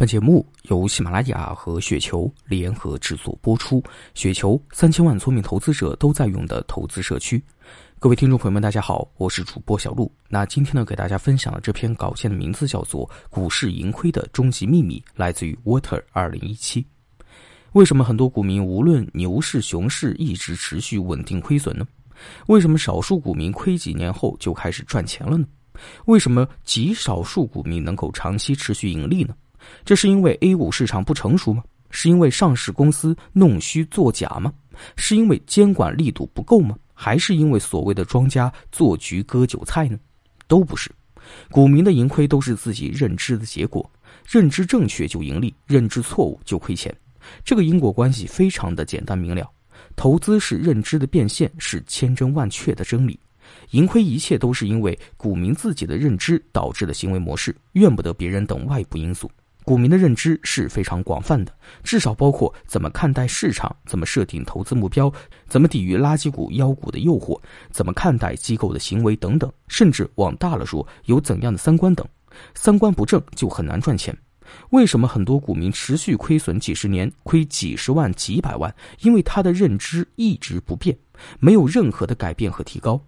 本节目由喜马拉雅和雪球联合制作播出。雪球三千万聪明投资者都在用的投资社区。各位听众朋友们，大家好，我是主播小璐。那今天呢，给大家分享的这篇稿件的名字叫做《股市盈亏的终极秘密》，来自于 Water 二零一七。为什么很多股民无论牛市、熊市一直持续稳定亏损呢？为什么少数股民亏几年后就开始赚钱了呢？为什么极少数股民能够长期持续盈利呢？这是因为 A 股市场不成熟吗？是因为上市公司弄虚作假吗？是因为监管力度不够吗？还是因为所谓的庄家做局割韭菜呢？都不是，股民的盈亏都是自己认知的结果。认知正确就盈利，认知错误就亏钱。这个因果关系非常的简单明了。投资是认知的变现，是千真万确的真理。盈亏一切都是因为股民自己的认知导致的行为模式，怨不得别人等外部因素。股民的认知是非常广泛的，至少包括怎么看待市场，怎么设定投资目标，怎么抵御垃圾股、妖股的诱惑，怎么看待机构的行为等等，甚至往大了说，有怎样的三观等。三观不正就很难赚钱。为什么很多股民持续亏损几十年，亏几十万、几百万？因为他的认知一直不变，没有任何的改变和提高。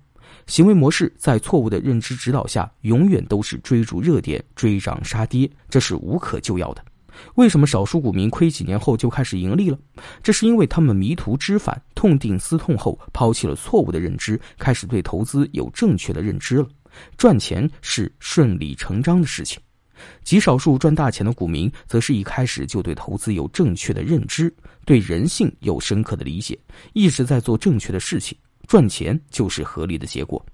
行为模式在错误的认知指导下，永远都是追逐热点、追涨杀跌，这是无可救药的。为什么少数股民亏几年后就开始盈利了？这是因为他们迷途知返、痛定思痛后，抛弃了错误的认知，开始对投资有正确的认知了。赚钱是顺理成章的事情。极少数赚大钱的股民，则是一开始就对投资有正确的认知，对人性有深刻的理解，一直在做正确的事情。赚钱就是合理的结果，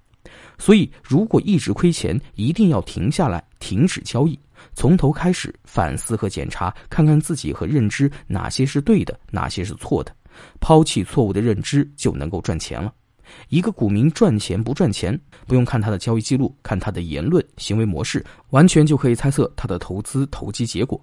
所以如果一直亏钱，一定要停下来，停止交易，从头开始反思和检查，看看自己和认知哪些是对的，哪些是错的，抛弃错误的认知，就能够赚钱了。一个股民赚钱不赚钱，不用看他的交易记录，看他的言论、行为模式，完全就可以猜测他的投资投机结果。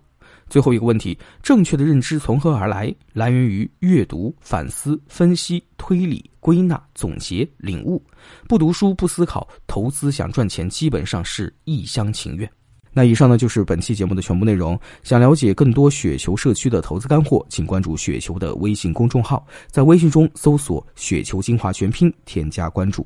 最后一个问题：正确的认知从何而来？来源于阅读、反思、分析、推理、归纳、总结、领悟。不读书、不思考，投资想赚钱，基本上是一厢情愿。那以上呢就是本期节目的全部内容。想了解更多雪球社区的投资干货，请关注雪球的微信公众号，在微信中搜索“雪球精华全拼”，添加关注。